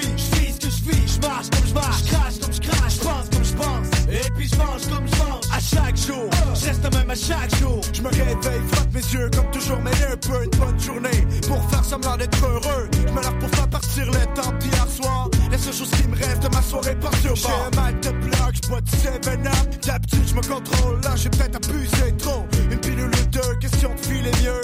Suis je suis ce que je vis, je marche comme je marche, je crache comme je crache, je pense comme je pense, et puis je mange comme je mange, à chaque jour, je reste même à chaque jour. Je me réveille, frotte mes yeux comme toujours, mais un peu une bonne journée pour faire semblant d'être heureux. Je me pour faire partir les temps d'hier soir. La seule chose qui me rêve de ma soirée par sur J'ai un mal de bloc, je bois du 7-up. D'habitude, je me contrôle, là j'ai peut-être abusé trop. Une pilule ou deux, question de filer mieux.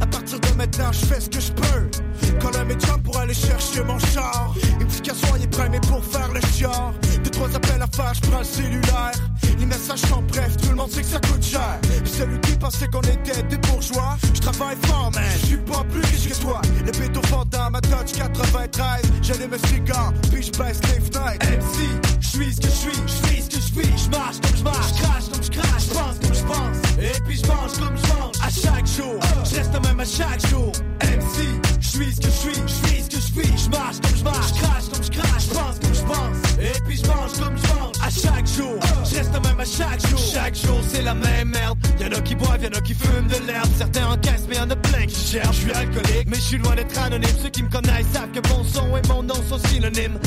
À partir de maintenant, je fais ce que je peux. Quand la médium pour aller chercher mon char. Une petite cassoire, il est prêt, mais pour faire le chiard. Deux, trois appels à faire, je prends le cellulaire. Les messages sont brefs, tout le monde sait que ça coûte cher. Puis celui qui pensait qu'on était des bourgeois, je travaille fort, man. Je suis pas plus riche que toi. Le béton fondant ma Dodge 93. J'allume un cigare, puis je baisse les fenêtres. MC, je suis ce que je suis, je suis ce que je vis, je marche comme je marche, je crache comme je crache, je pense comme je pense, et puis je mange comme je mange, à chaque jour, je reste même à chaque jour. MC, je suis ce que je suis, je suis ce que je vis, je marche comme je marche, je crache comme je crache, je pense comme je pense, et puis je mange comme je mange, à chaque jour, je reste même à chaque jour. Chaque jour c'est la même merde, y'en a qui boivent, y'en a qui fument de l'herbe, certains encaissent mais y'en a plein qui cherchent. Je suis alcoolique, mais je suis loin d'être anonyme, ceux qui me connaissent savent que mon son et mon nom sont synonymes.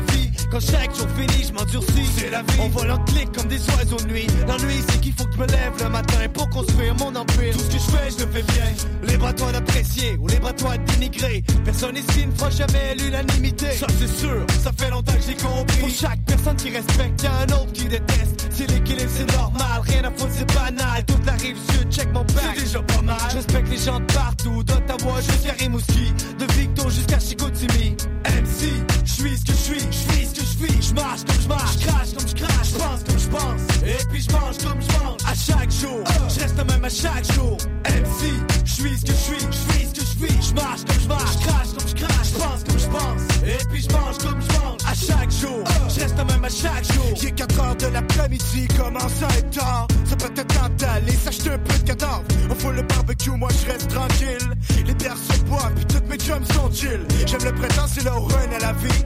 C'est la vie, quand chaque jour finit, je m'endurcis. C'est la vie, on vole en clic comme des oiseaux de nuit. L'ennui c'est qu'il faut que je me lève le matin pour construire mon empire. Tout ce que je fais, je le fais bien. Libre à toi d'apprécier ou libre à toi de dénigrer. Personne ici ne fera jamais l'unanimité. Ça c'est sûr, ça fait longtemps que j'ai compris. Pour chaque personne qui respecte, y'a un autre qui déteste. C'est l'équilibre, c'est normal, rien à foutre, c'est banal. Toute la rive sud, check mon bac. C'est déjà pas mal. Je respecte les gens de partout, d'Ottawa jusqu'à Rimouski, de Victo jusqu'à Chicoutimi. MC, je suis ce que je suis, je suis ce que je vis, je marche comme je marche, je crache comme je crache, je pense comme je pense, et puis je mange comme je mange, à chaque jour, je reste même à chaque jour. MC, je suis ce que je suis, je suis ce que je je marche comme je marche, je crache comme je crache, je pense comme je pense, et puis je mange comme je mange, à chaque jour, je reste même à chaque jour. Est 4 heures de l'après-midi, commence à être tard? Ça peut être temps d'aller s'acheter un peu de cadavre. On fout le barbecue, moi je reste tranquille. Les bières se boivent, puis toutes mes chums sont chill. J'aime le printemps, c'est le run à la vie.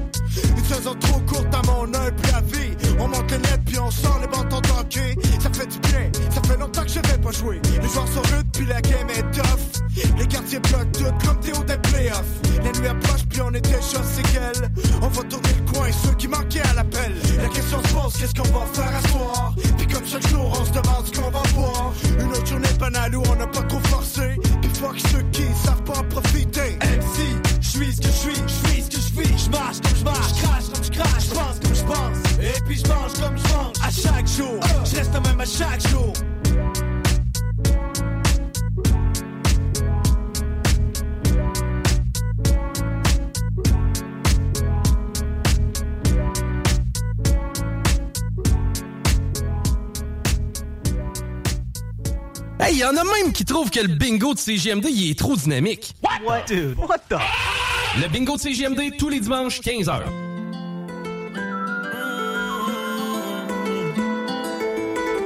Une saison trop courte à mon humble avis. On monte le net, puis on sort les bâtons d'hockey. Ça fait du bien, ça fait longtemps que je vais pas jouer. Les joueurs sont rudes, puis la game est tough. Les quartiers bloquent tout comme Théo des playoffs. La nuit approche, puis on est déjà séquelles. On va tourner le coin, ceux qui manquaient à l'appel. La question se pose, qu'est-ce qu'on va faire à soir? Puis comme chaque jour, on se demande ce qu'on va boire. Une autre journée banale où on n'a pas trop forcé. Puis fuck ceux qui savent pas en profiter. MC, je suis ce que je suis, je suis ce que je vis, je marche comme je marche, je crache comme je crache, je pense comme je pense, et puis je mange comme je mange, à chaque jour, je reste même à chaque jour. Hey, y en a même qui trouvent que le bingo de CGMD il est trop dynamique. What? Dude, what the? Le bingo de CGMD tous les dimanches 15h.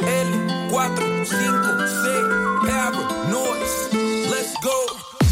L, 4, 5, C, Power, Noise. Let's go.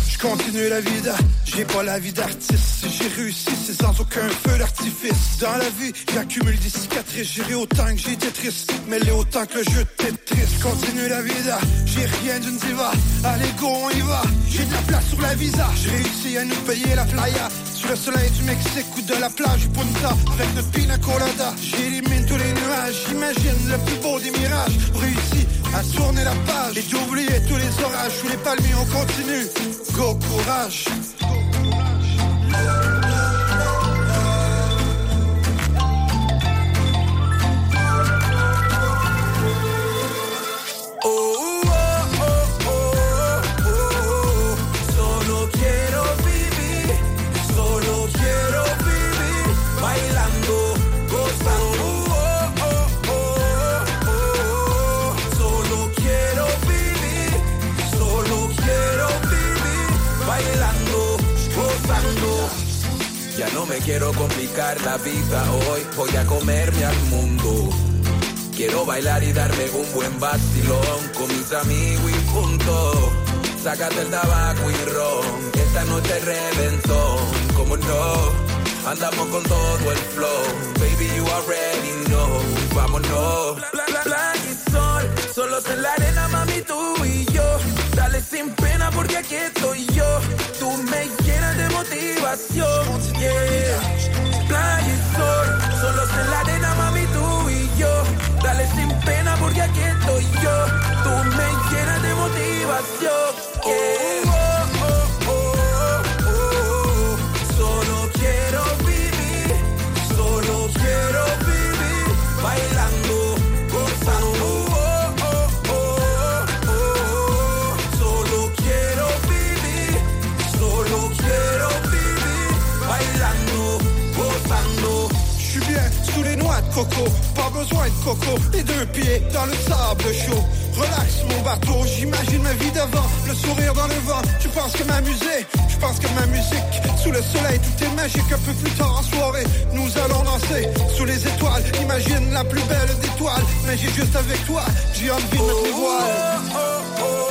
Je continue la vie d'art, j'ai pas la vie d'artiste. J'ai réussi, c'est sans aucun feu d'artifice. Dans la vie, j'accumule des cicatrices. J'irai autant que j'ai été triste, mais les autant que le jeu triste. Continue la vie d'art, j'ai rien d'une diva. Allez, go, on y va. J'ai de la place sur la visa. J'ai réussi à nous payer la playa. Sous le soleil du Mexique ou de la plage Punta Avec notre pina colada J'élimine tous les nuages J'imagine le plus beau des mirages Réussi à tourner la page Et d'oublier tous les orages Sous les palmiers on continue Go courage me quiero complicar la vida hoy, voy a comerme al mundo. Quiero bailar y darme un buen vacilón con mis amigos y punto. Sácate el tabaco y ron, esta noche reventó, como no. Andamos con todo el flow, baby you already know, vámonos. Playa y sol, solos en la arena, mami, tú y yo. Dale sin pena porque aquí estoy yo. Tú me motivación, yeah. Playa y sol, solos en la arena, mami, tú y yo. Dale sin pena porque aquí estoy yo. Tú me llenas de motivación, yeah. Oh, coco, pas besoin de coco, les deux pieds dans le sable chaud. Relax mon bateau, j'imagine ma vie d'avant, le sourire dans le vent. Tu penses que m'amuser, je pense que ma musique, sous le soleil tout est magique. Un peu plus tard en soirée, nous allons danser sous les étoiles. Imagine la plus belle des toiles, mais j'ai juste avec toi, j'ai envie de mettre les voiles. Oh, oh, oh,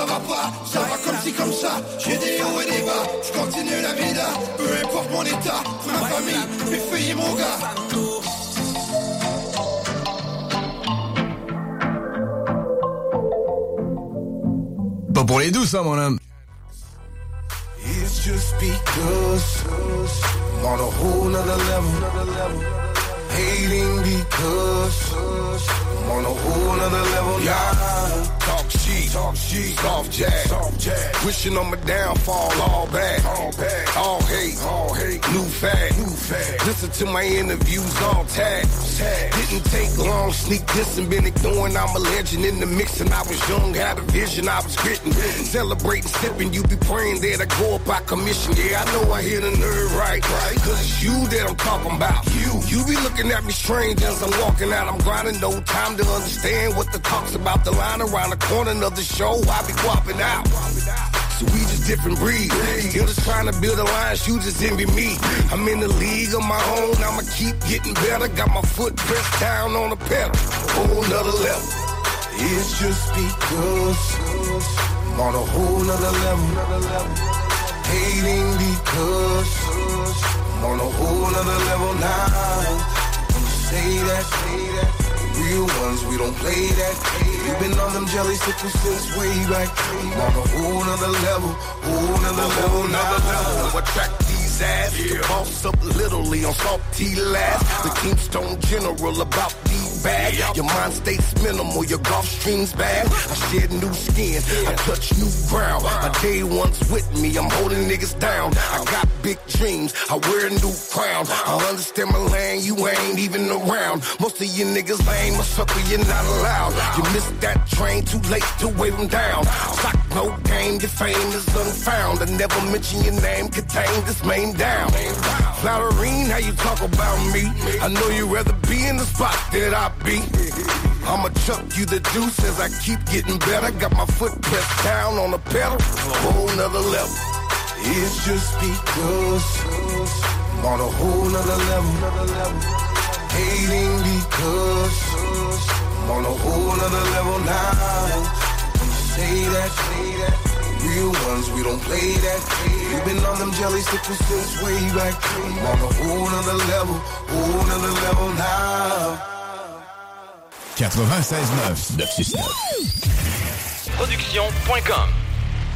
ça va pas, ça va comme ci comme ça. J'ai des hauts et des bas, je continue la vida, peu importe mon état, ma famille, mes filles et mon gars. Pas pour les douces, hein, mon homme. Wishing on my downfall, all bad, all bad, all hate, all hate. New fad, new fad. Listen to my interviews, all tag. Didn't take long, sneak this and been ignoring. I'm a legend in the mix, and I was young, had a vision, I was gritting, celebrating, sipping. You be praying that I go up by commission. Yeah, I know I hit a nerve right, right. Cause it's you that I'm talking about. You, you be looking at me strange as I'm walking out. I'm grinding, no time to understand what the talk's about. The line around the corner of the show, I be guapping out. So we just different breeds. Still just trying to build alliance, you just envy me. I'm in the league of my own, I'ma keep getting better. Got my foot pressed down on the pedal, whole nother level. It's just because I'm on a whole nother level. Hating because I'm on a whole nother level now. Say that, say that. Real ones, we don't play that. We've been on them jelly sickles since way back. I'm on a whole nother level, whole nother level, nother level. Attract ass, the boss up literally on salty last. The Keystone General about these bag. Your mind stays minimal, your golf streams bad. I shed new skin, I touch new ground. My day one's with me, I'm holding niggas down. I got big dreams, I wear a new crown. I understand my lane, you ain't even around. Most of you niggas lame, a sucker, you're not allowed. You missed that train, too late to wave them down. Sock no game, your fame is unfound. I never mention your name, contain this main down. Flatterine, how you talk about me? I know you'd rather be in the spot that I be. I'ma chuck you the deuce as I keep getting better. Got my foot pressed down on the pedal, whole nother level. It's just because I'm on a whole nother level. Hating because I'm on a whole nother level now. say that, say that. Real ones, we don't play that. We've been on them jelly stickers since way back. I'm on a whole nother level, whole nother level now. 96.9 969 Production.com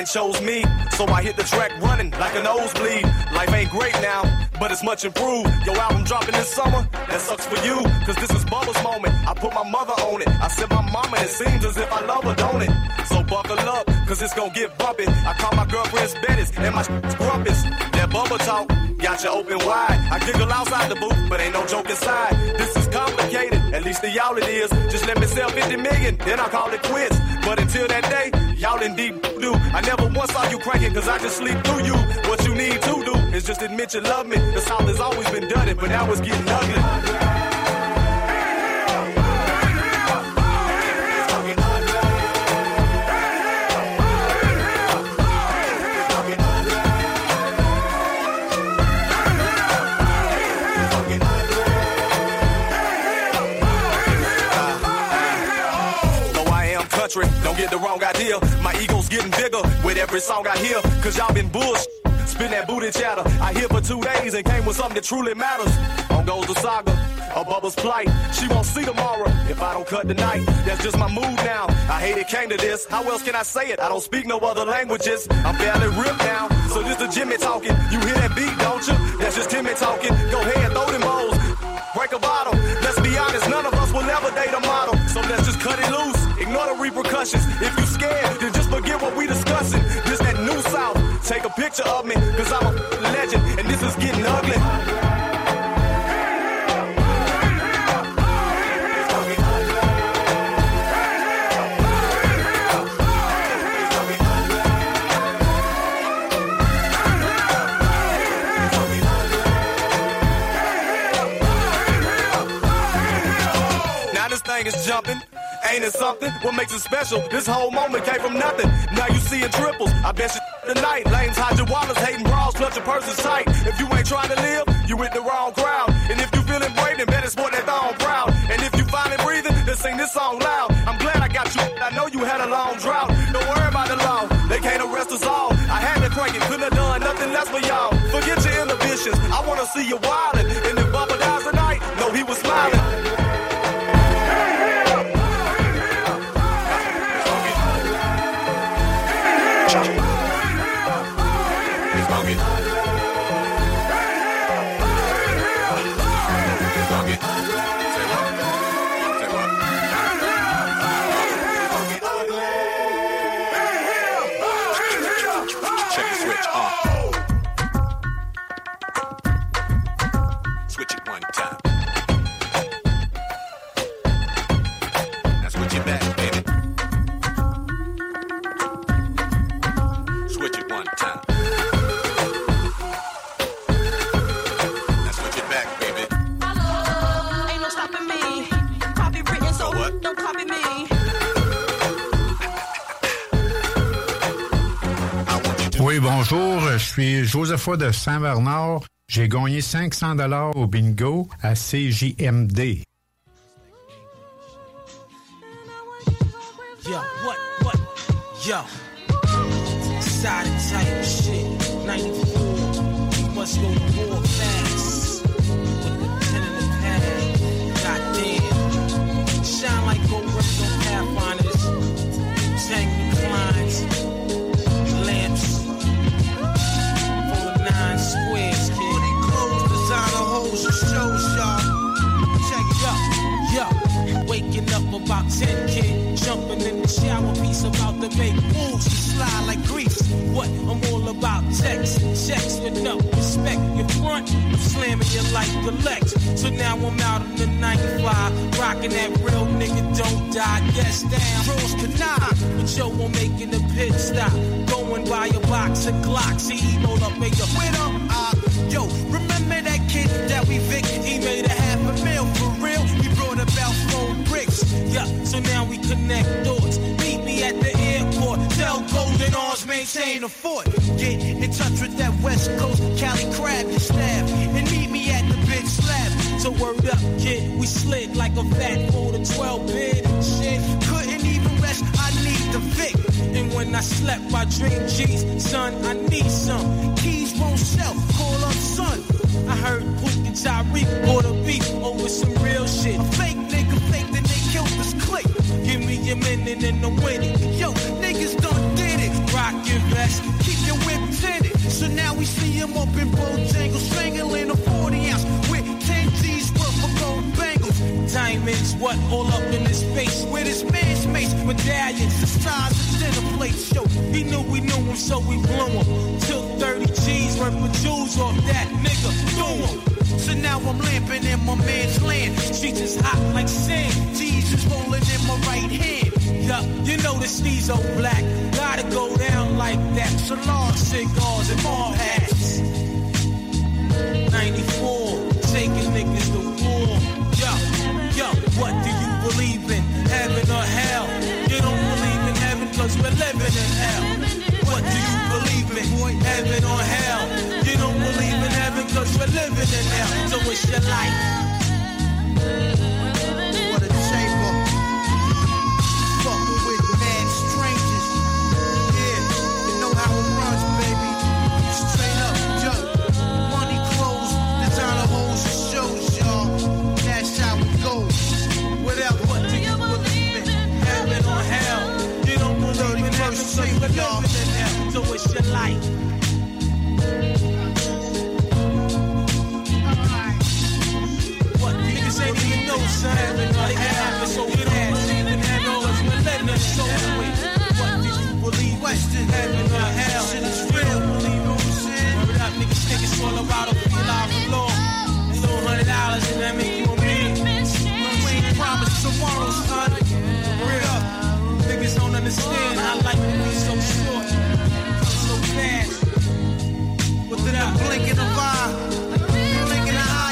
Rhyming chose me. So I hit the track running like a nosebleed. Life ain't great now, but it's much improved. Your album dropping this summer, that sucks for you. Cause this is Bubba's moment. I put my mother on it. I said my mama, it seems as if I love her, don't it? So buckle up, cause it's gonna get bumpy. I call my girlfriend's Bettis and my grumpus. That Bubba talk got you open wide. I giggle outside the booth, but ain't no joke inside. This is complicated, at least to y'all it is. Just let me sell 50 million, then I'll call it quits. But until that day, y'all in deep do. I never once saw you cranking, cause I just sleep through you. What you need to do is just admit you love me. The South has always been it, but now it's getting ugly. Don't get the wrong idea. My ego's getting bigger with every song I hear. Cause y'all been bullshit. Spin that booty chatter. I here for two days and came with something that truly matters. On goes the saga of Bubba's plight. She won't see tomorrow if I don't cut tonight. That's just my mood now. I hate it came to this. How else can I say it? I don't speak no other languages. I'm barely ripped now. So this the Jimmy talking. You hear that beat, don't you? That's just Timmy talking. Go ahead, throw them bowls. Break a bottle. Let's be honest, none of us repercussions. If you scared, then just forget what we discussing. This that new south. Take a picture of me, cause I'm a legend, and this is getting ugly. Ain't it something? What makes it special? This whole moment came from nothing. Now you see it triples. I bet you tonight. Lames hide your wallets, hating brawls, clutching purses tight. If you ain't trying to live, you with the wrong crowd. And if you feeling brave, then better sport that thong proud. And if you it breathing, then sing this song loud. I'm glad I got you. I know you had a long drought. Don't worry about the law. They can't arrest us all. I had to crank it, couldn't have done nothing less for y'all. Forget your inhibitions. I wanna see you wildin'. Je suis Josepha de Saint-Bernard. J'ai gagné 500 dollars au bingo à CJMD. Yo, what, what? Yo. Side type shit. 94. must go to war 10, kid. Jumping in the shower, piece about to make moves to slide like grease. What I'm all about, text, checks with no respect. Your front, I'm slamming you like the Lex. So now I'm out in the 95, rocking that real nigga don't die, guess down. Cross canal, but yo, I'm making a pit stop. Going by a box of Glocks, he emailed up, made a winner. Uh, yo, remember that kid that we Vic? He made a half a mil for real. He brought about Yeah, so now we connect thoughts. Meet me at the airport. Tell Golden Arms maintain a fort. Get in touch with that West Coast Cali crab staff. And meet me at the big slab. So word up, kid, we slid like a fat four to 12 bid. Shit, couldn't even rest. I need the Vic. And when I slept, I dream G's. Son, I need some. Keys won't sell. Call up son. I heard and Tyreek bought a beef over some real shit. A fake, Me a minute and I'm winning. Yo, niggas done did it. Rock your vest, keep your whip tinted. So now we see him up in Bojangles, strangling a 40 ounce with 10 G's worth of gold bangles. Diamonds, what all up in his face? With his man's mace, medallions, the size of dinner plates. Yo, he knew we knew him, so we blew him. Took 30 G's worth of jewels off that nigga, threw him. So now I'm lamping in my man's land. Streets is hot like sand. Jesus rolling in my right hand. Yeah, you know the steez old black. Gotta go down like that. Salon cigars and mall hats. 94, living in hell. So it's your life.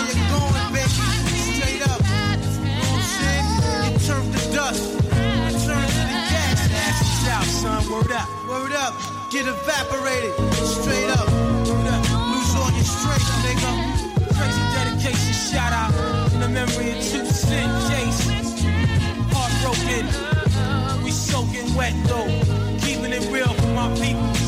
You're going, baby. Straight up. Turn to dust. To the gas. Son. Word up. Word up. Get evaporated. Straight up. Word up. Lose all your strength, nigga. Crazy dedication shout out in the memory of two cent Jason. Heartbroken. We soaking wet though. Keeping it real for my people.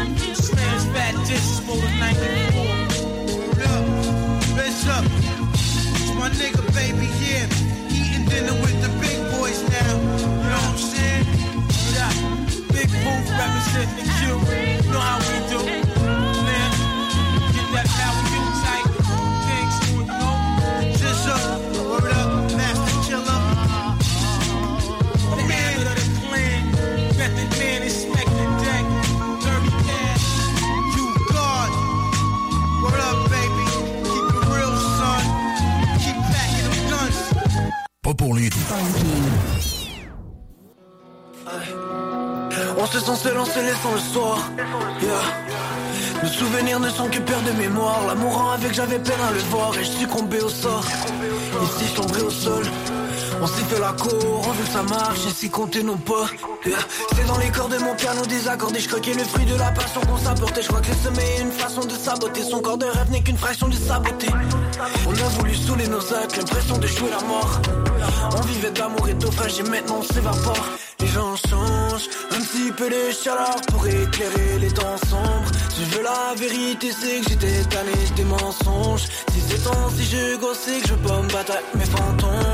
Pour les. On se sent seul en se laissant le soir. Nos souvenirs ne sont que père de mémoire. L'amour rend avec j'avais peine à le voir et je tombé au sort. Ici sombré au sol. On s'y fait la cour, on veut que ça marche, ici compter nos pas. C'est dans les corps de mon piano désaccordé, je croquais le fruit de la passion qu'on s'apportait. Je crois que le sommeil est une façon de saboter. Son corps de rêve n'est qu'une fraction de saboter. On a voulu saouler nos actes, l'impression de jouer la mort. On vivait d'amour et d'offrage et maintenant on s'évapore. Les gens changent, un petit peu de chaleur pour éclairer les temps sombres. Si je veux la vérité, c'est que j'étais tanné des mensonges. Si c'est temps, si je gossais, que je peux me battre avec mes fantômes.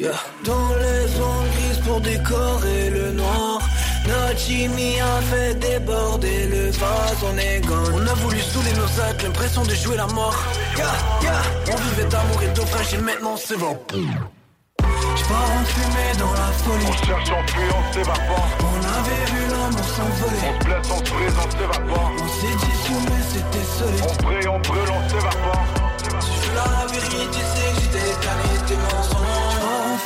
Yeah. Dans les zones grises pour décorer le noir. Notre chimie a fait déborder le vase, on est gone. On a voulu saouler nos actes, l'impression de jouer la mort. Yeah, yeah. On vivait d'amour et d'offrage et maintenant c'est bon. J'pars en fumée dans la folie. On cherche, on fuit, on s'évapore. On avait vu l'amour s'envoler. On se blesse, on se brise, on s'évapore. On s'est dissous mais c'était solide. On brille, on brûle, on s'évapore. Je veux la vérité, c'est que j'étais tanné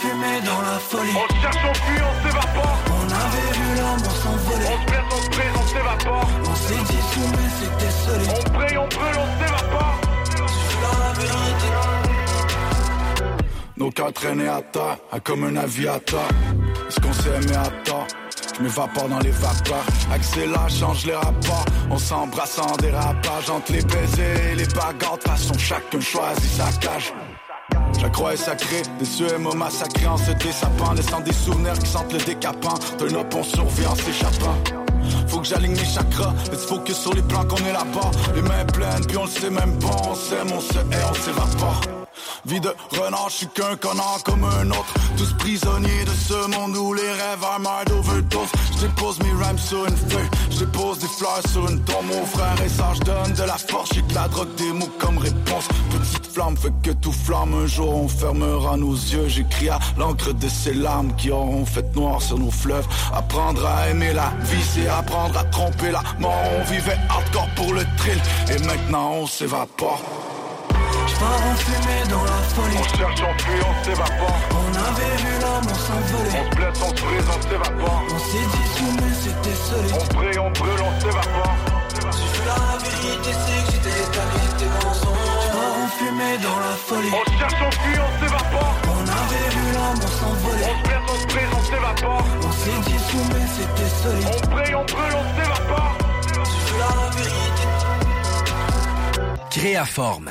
fumée dans la folie. On cherche, on fuit, on s'évapore. On avait vu l'amour s'envoler. On se blesse, on se brise, on s'évapore. On s'est dissous mais c'était solide. On brille, on brûle, on s'évapore. Veux la vérité. Nos cœurs traînaient à terre, à comme un aviateur. Est-ce qu'on s'est aimé à tort? Je m'évapore dans les vapeurs. Accélère, change les rapports. On s'embrasse en dérapage entre les baisers et les bagarres. De toute façon, chacun choisit sa cage. La croyais sacrée, des cieux et mots massacrés en se désapant, laissant des souvenirs qui sentent le décapant. D'un up, on survit en s'échappant. Faut que j'aligne mes chakras, let's focus sur les plans qu'on est là-bas. Les mains pleines, puis on le sait même pas, on s'aime, on se hait, on s'évapore. Vie de renard, je suis qu'un connard comme un autre. Tous prisonniers de ce monde où les rêves meurent d'overdose. Je dépose mes rhymes sur une feuille, je dépose des fleurs sur une tombe. Mon frère et ça, je donne de la force. J'ai que la drogue des mots comme réponse. Petite flamme fait que tout flamme. Un jour, on fermera nos yeux. J'écris à l'encre de ces larmes qui auront fait noir sur nos fleuves. Apprendre à aimer la vie, c'est apprendre à tromper la mort. On vivait hardcore pour le thrill et maintenant on s'évapore. J'pars en fumée dans la folie. On cherche, on fuit, on s'évapore. On avait vu l'amour s'envoler. On se blesse, on se brise, on s'évapore. On s'est dissous mais c'était solide. On brille, on brûle, on s'évapore. Si je veux la vérité, c'est que j'étais des mensonges. J'pars en fumée dans la folie. On cherche, on fuit, on s'évapore. On avait vu l'amour s'envoler. On se blesse, on se brise, on s'évapore. On s'est dissous mais c'était solide. On brille, on brûle, on s'évapore. Si je veux la vérité. Créaforme.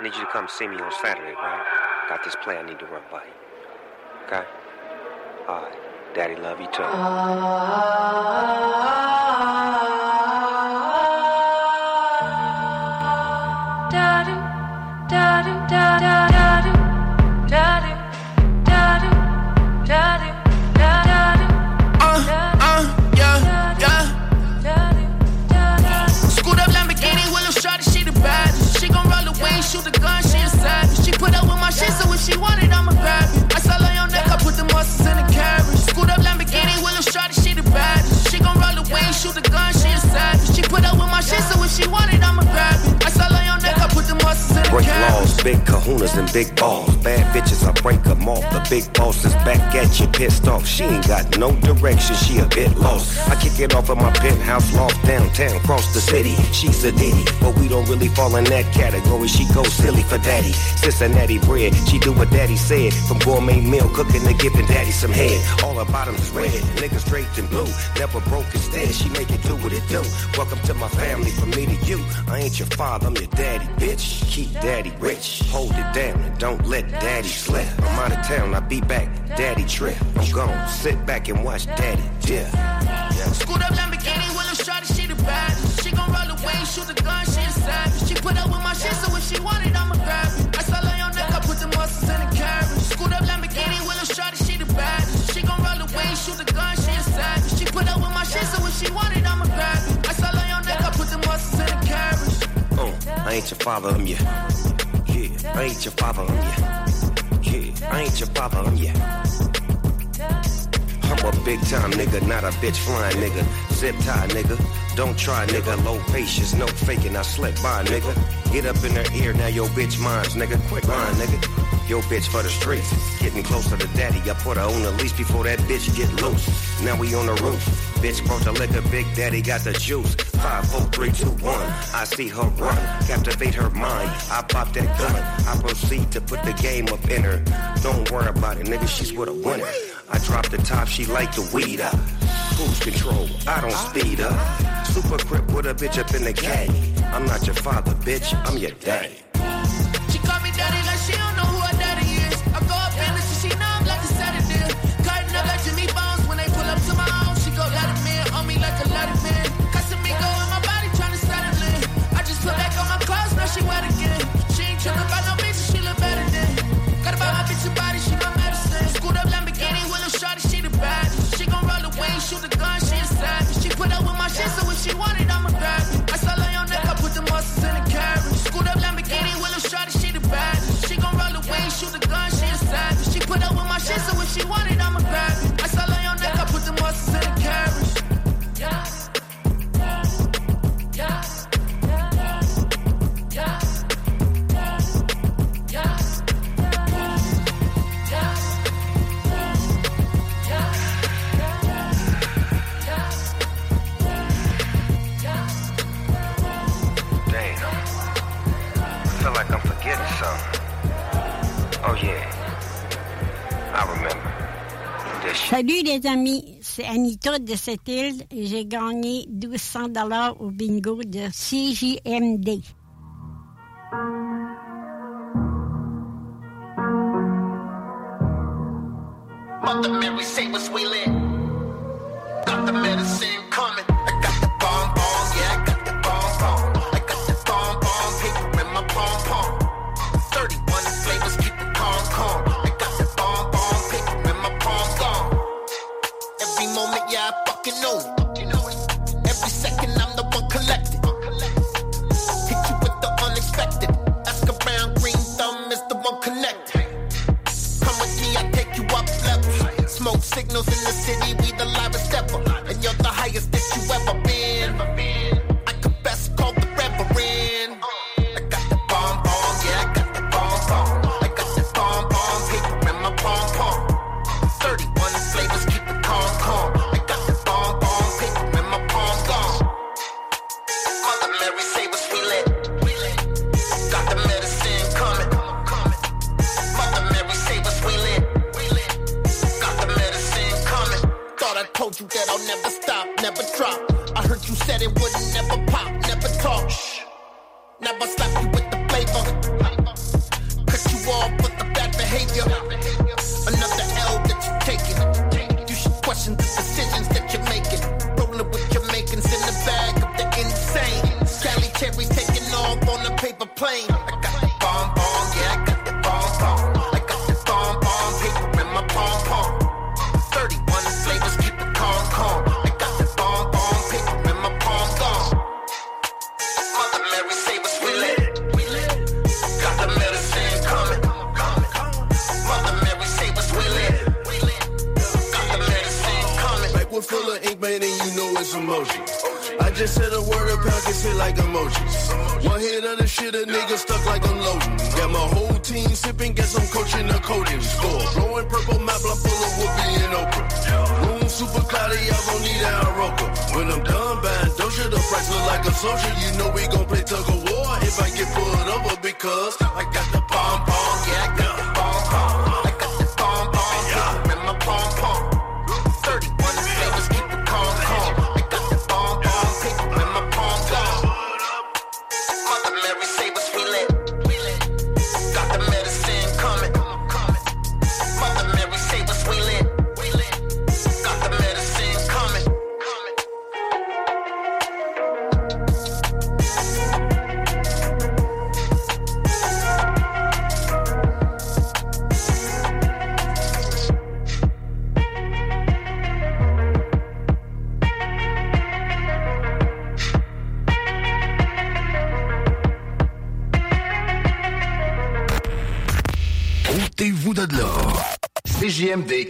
I need you to come see me on Saturday, right? Got this play I need to run by you. Okay? Alright. Daddy love you too. Ah. Big balls. Bad bitches, I break them off. The big boss is back at you, pissed off. She ain't got no direction, she a bit lost. I kick it off of my penthouse loft downtown, across the city. She's a ditty, but we don't really fall in that category. She goes silly for daddy. Cincinnati bread, she do what daddy said. From gourmet meal, cooking to giving daddy some head. All her bottoms is red, niggas draped in blue. Never broke instead, she make it do what it do. Welcome to my family, from me to you. I ain't your father, I'm your daddy, bitch. Keep daddy rich, hold it down and don't let daddy slip. I'm out of town, I'll be back, daddy trip. I'm gone, sit back and watch daddy dip. Yeah. Scoot up Lamborghini, Willow shot she the bad. She gon' roll away, shoot the gun, she a savage. She put up with my shit, so if she want it, I'ma grab it. I saw on your neck, I put the muscles in the carriage. Scoot up Lamborghini, Willow shot she the bad. She gon' roll away, shoot the gun, she a savage. She put up with my shit, so if she want it, I'ma grab it. I saw on your neck, I put the muscles in the carriage. Oh, I ain't your father, I'm your. I ain't your father, I'm your. Yeah, I ain't your father, I'm your. I'm a big time nigga, not a bitch flying nigga. Zip tie nigga, don't try nigga. Low patience, no faking, I slip by nigga. Get up in her ear, now your bitch minds nigga. Quick line nigga. Yo bitch for the streets, getting closer to the daddy. I put her on the leash before that bitch get loose. Now we on the roof. Bitch brought the liquor, Big Daddy got the juice. Five, four, three, two, one. I see her run, captivate her mind. I pop that gun. I proceed to put the game up in her. Don't worry about it, nigga. She's with a winner. I drop the top, she like the weed up. Cruise control, I don't speed up. Super grip with a bitch up in the K. I'm not your father, bitch. I'm your daddy. Les amis, c'est Anita de cette île et j'ai gagné 1200 dollars au bingo de CJMD. Paper plane. I got the bomb bomb, yeah, I got the bomb bomb. I got the bomb bomb paper in my palm palm. 31 flavors, keep it calm calm. I got the bomb bomb paper in my palm gone. Mother Mary say what's we lit. Got the medicine coming. Mother Mary say what's we lit. Got the medicine coming. one full of ink, man, and you know it's emoji. I just said a word, a pound gets hit like emojis. Hit of the shit, a nigga stuck like I'm loading. Got my whole team sipping, guess I'm coaching the coding score. Blowing purple map, I'm full of whoopee and Oprah. Room super cloudy, I don't need an Aroka. When I'm done buying Doja, the price look like a soldier. You know we gon' play tug of war if I get pulled over because I got the pom pom, yeah, I got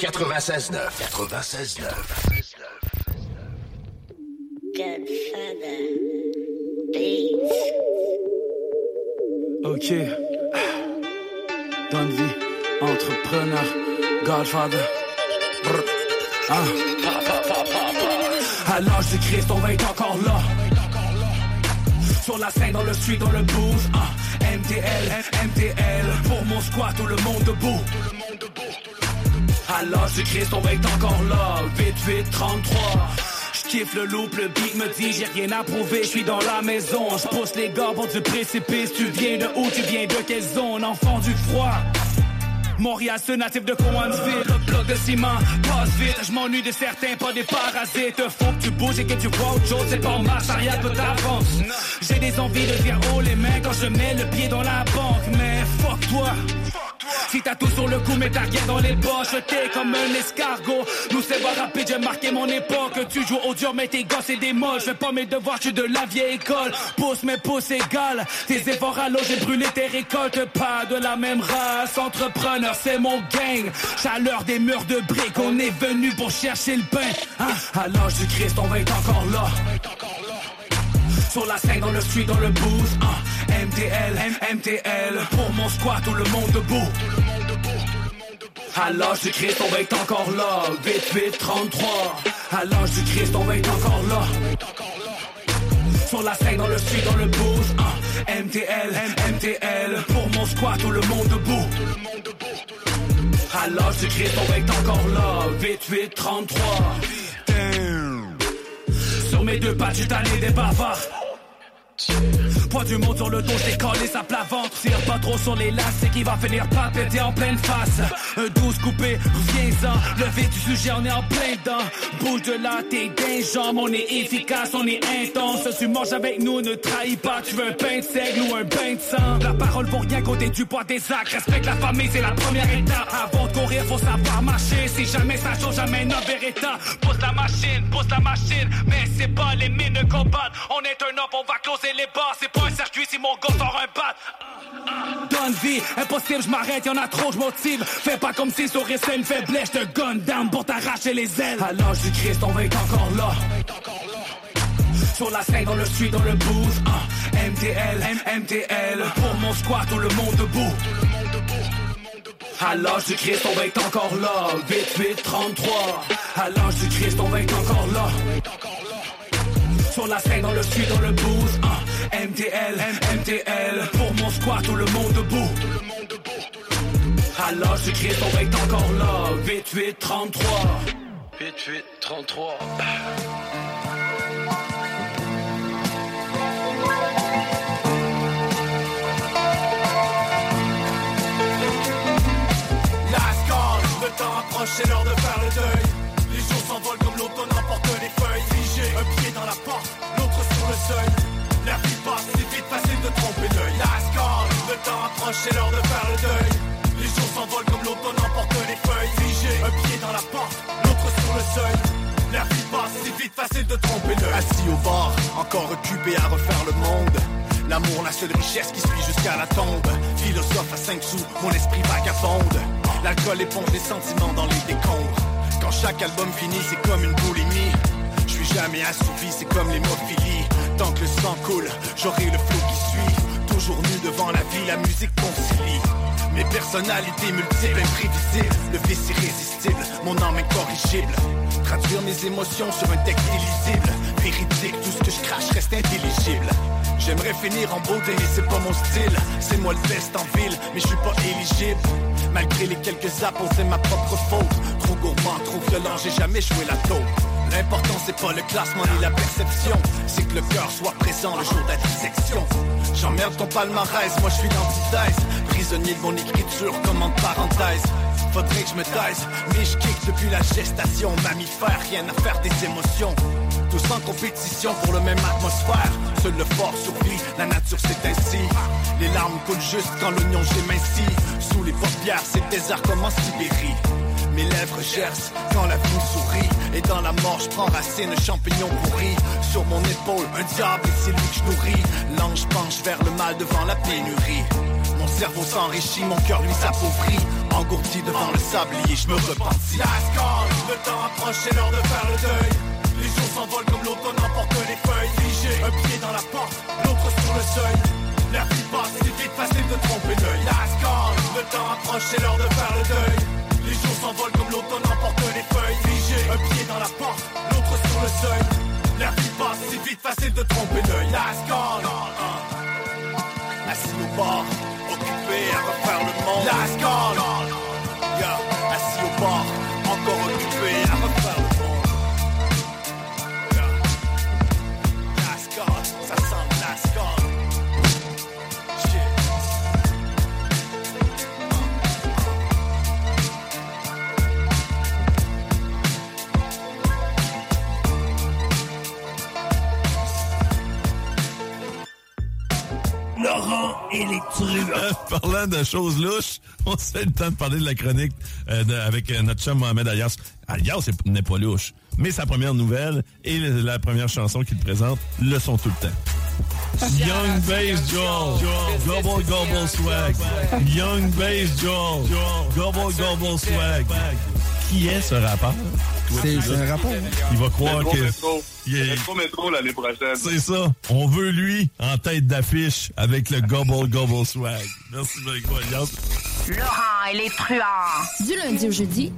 96.9. 96.9. Godfather. Beats. Ok. Donne vie, entrepreneur, Godfather. Brr. Ah. À l'âge du Christ, on va être encore là. Sur la scène, dans le street, dans le booth. L'âge du Christ, on va être encore là. Vite, vite, 33. J'kiffe le loop, le beat me dit j'ai rien à prouver, je suis dans la maison, je pousse les gars pour du précipice, tu viens de où, tu viens de quelle zone, enfant du froid. Montréal, ce natif de Coansville, bloc de ciment, passe vite, je m'ennuie de certains, pas des parasites. Faut que tu bouges et que tu vois autre chose, c'est pas en marche arrière que t'avances. J'ai des envies de dire haut les mains quand je mets le pied dans la banque, mais fuck toi. Si t'as tout sur le coup, mais t'as rien dans les poches, t'es comme un escargot. Nous c'est pas rapide, j'ai marqué mon époque. Tu joues au dur, mais tes gosses c'est des moches. Je fais pas mes devoirs, je suis de la vieille école. Pousse mes pouces égales. Tes efforts à l'eau, j'ai brûlé tes récoltes. Pas de la même race. Entrepreneur, c'est mon gang. Chaleur des murs de briques, on est venu pour chercher le pain. Hein? À l'âge du Christ, on va être encore là. Sur la scène, dans le street, dans le booth hein. MTL, M- MTL Pour mon squat, tout le monde debout À l'âge du Christ, on va être encore là Vite, vite, 33 À l'âge du Christ, on va être encore là Sur la scène, dans le street, dans le booth hein. MTL, M- MTL Pour mon squat, tout le monde debout À l'âge du Christ, on va être encore là Vite, vite, 33 Damn. Sur mes deux pattes, j'ai tanné des bavards. Poids du monde sur le dos, j'ai collé sa plat ventre. Tire pas trop sur les laces, c'est qu'il va finir par péter en pleine face. Un 12 coupé, reviens-en. Le du sujet, on est en plein dedans. Bouge de là, t'es d'un jambe, on est efficace, on est intense. Tu manges avec nous, ne trahis pas. Tu veux un pain de seigle ou un bain de sang. La parole vaut rien côté du poids des actes. Respecte la famille, c'est la première étape. Avant de courir, faut savoir marcher. Si jamais ça change, jamais un Beretta. Pousse la machine, pousse la machine. Mais c'est pas les mines de. On est un up, on va closer les bars. C'est pas un circuit si mon gars sort un bat. Donne vie, impossible, je m'arrête, y'en a trop, je motive. Fais pas comme si sur c'est une faiblesse, je te gun down pour t'arracher les ailes. À l'âge du Christ, on va être encore là. Sur la scène, dans le street, dans le booth. MTL, M- MTL. Pour mon squat, tout le monde debout. À l'âge du Christ, on va être encore là. Vite, vite, 33. À l'âge du Christ, on va être encore là. Sur la scène, dans le street, dans le booth. hein. MTL, MTL. Pour mon squat, tout le monde debout. Du Christ, on être encore là. Vite, vite, 33. Vite, vite, 33. Last call, le temps approche, c'est l'heure de faire le deuil. Les jours s'envolent comme l'automne emporte les feuilles. Un pied dans la porte, l'autre sur le seuil. La vie passe, c'est vite facile de tromper l'œil. Call, le temps approche, c'est l'heure de faire le deuil. Les jours s'envolent comme l'automne emporte les feuilles. Figé, un pied dans la porte, l'autre sur le seuil. La vie passe, c'est vite facile de tromper l'œil. Assis au bar, encore occupé à refaire le monde. L'amour, la seule richesse qui suit jusqu'à la tombe. Philosophe à 5 sous, mon esprit vagabonde. L'alcool éponge les sentiments dans les décombres. Quand chaque album finit, c'est comme une boulimie. Jamais assouvi, c'est comme l'hémophilie. Tant que le sang coule, j'aurai le flot qui suit. Toujours nu devant la vie, la musique concilie. Mes personnalités multiples, imprévisibles. Le vice irrésistible, mon âme incorrigible. Traduire mes émotions sur un texte illisible. Véridique, tout ce que je crache reste intelligible. J'aimerais finir en beauté, mais c'est pas mon style. C'est moi le best en ville, mais je suis pas éligible. Malgré les quelques appels, c'est ma propre faute. Trop gourmand, trop violent, j'ai jamais joué la taupe. L'important c'est pas le classement ni la perception. C'est que le cœur soit présent le jour de la dissection J'emmerde ton palmarès, moi je suis l'antithèse. Prisonnier de mon écriture comme en parenthèse Faudrait que je me taise, mais je kick depuis la gestation. Mammifère, rien à faire des émotions. Tous en compétition pour le même atmosphère. Seul le fort survit, la nature c'est ainsi. Les larmes coulent juste quand l'oignon j'émincis Sous les paupières, c'est désert comme en Sibérie mes lèvres gercent quand la me sourit Et dans la mort je prends racine, champignon pourri. Sur mon épaule, un diable et c'est lui que je nourris. L'ange penche vers le mal devant la pénurie. Mon cerveau s'enrichit, mon cœur lui s'appauvrit. Engourdi devant le sablier, je me repentis. Le temps approche, c'est l'heure de faire le deuil. Les jours s'envolent comme l'automne emporte les feuilles. Figé, un pied dans la porte, l'autre sur le seuil. La vie passe, c'est vite facile de tromper l'œil. Lascar, le temps approche, c'est l'heure de faire le deuil les jours s'envolent comme l'automne emporte les feuilles Figé, un pied dans la porte, l'autre sur le seuil. L'air qui passe, c'est vite facile de tromper l'œil parlant de choses louches, on se fait le temps de parler de la chronique euh, de- avec euh, notre chum Mohamed Alias. Alias n'est pas louche, mais sa première nouvelle et le- la première chanson qu'il présente le sont tout le temps. Young Bass Joel, Gobble Gobble Swag. Young Bass Joel, Gobble Gobble Swag. Qui est ce rappeur? C'est- un rappeur. Il va croire que... métro. Il est- Métro, métro l'année prochaine. C'est ça. On veut lui en tête d'affiche avec le Gobble Gobble Swag. Merci Alias. Laurent et les truands. Du lundi au jeudi,